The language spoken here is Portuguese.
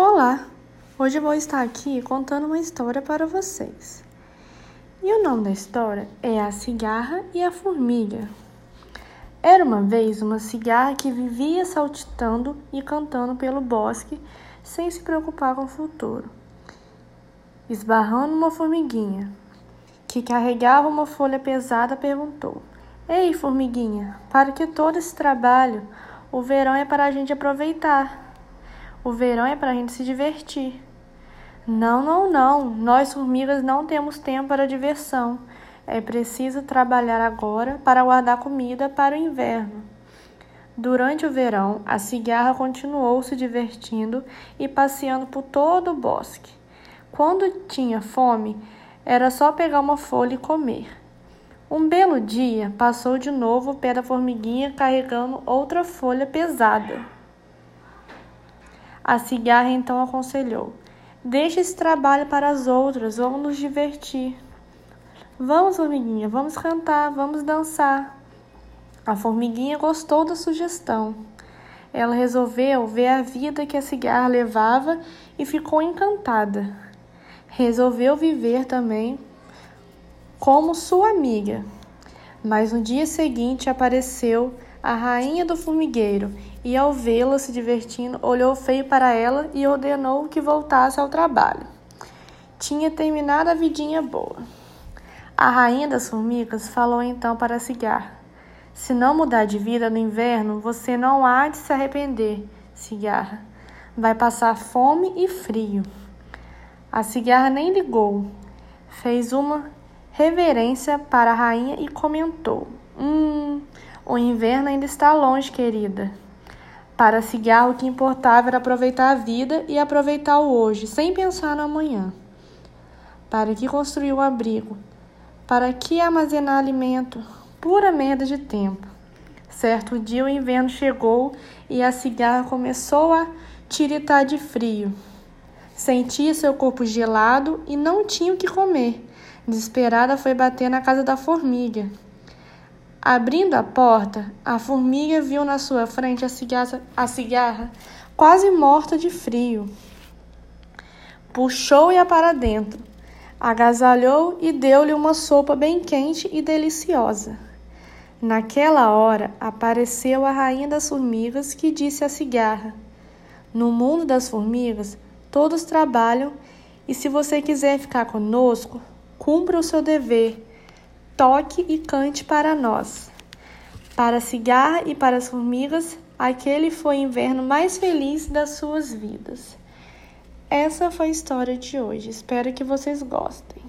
Olá! Hoje vou estar aqui contando uma história para vocês. E o nome da história é A Cigarra e a Formiga. Era uma vez uma cigarra que vivia saltitando e cantando pelo bosque sem se preocupar com o futuro. Esbarrando uma formiguinha, que carregava uma folha pesada, perguntou: Ei, formiguinha, para que todo esse trabalho? O verão é para a gente aproveitar. O verão é para a gente se divertir. Não, não, não. Nós, formigas, não temos tempo para diversão. É preciso trabalhar agora para guardar comida para o inverno. Durante o verão, a cigarra continuou se divertindo e passeando por todo o bosque. Quando tinha fome, era só pegar uma folha e comer. Um belo dia, passou de novo da formiguinha carregando outra folha pesada. A cigarra então aconselhou: Deixe esse trabalho para as outras, vamos nos divertir. Vamos, formiguinha, vamos cantar, vamos dançar. A formiguinha gostou da sugestão. Ela resolveu ver a vida que a cigarra levava e ficou encantada. Resolveu viver também como sua amiga. Mas no dia seguinte apareceu a rainha do formigueiro e, ao vê-la se divertindo, olhou feio para ela e ordenou que voltasse ao trabalho. Tinha terminado a vidinha boa. A rainha das formigas falou então para a cigarra: Se não mudar de vida no inverno, você não há de se arrepender, cigarra. Vai passar fome e frio. A cigarra nem ligou. Fez uma reverência para a rainha e comentou: Hum, o inverno ainda está longe, querida. Para cigarro, o que importava era aproveitar a vida e aproveitar o hoje, sem pensar no amanhã. Para que construir o abrigo? Para que armazenar alimento? Pura merda de tempo. Certo dia o inverno chegou e a cigarra começou a tiritar de frio. Sentia seu corpo gelado e não tinha o que comer. Desesperada foi bater na casa da formiga. Abrindo a porta, a formiga viu na sua frente a cigarra, a cigarra quase morta de frio. Puxou-a para dentro, agasalhou e deu-lhe uma sopa bem quente e deliciosa. Naquela hora apareceu a rainha das formigas que disse à cigarra: No mundo das formigas, todos trabalham e se você quiser ficar conosco, cumpra o seu dever toque e cante para nós. Para a cigarra e para as formigas, aquele foi o inverno mais feliz das suas vidas. Essa foi a história de hoje. Espero que vocês gostem.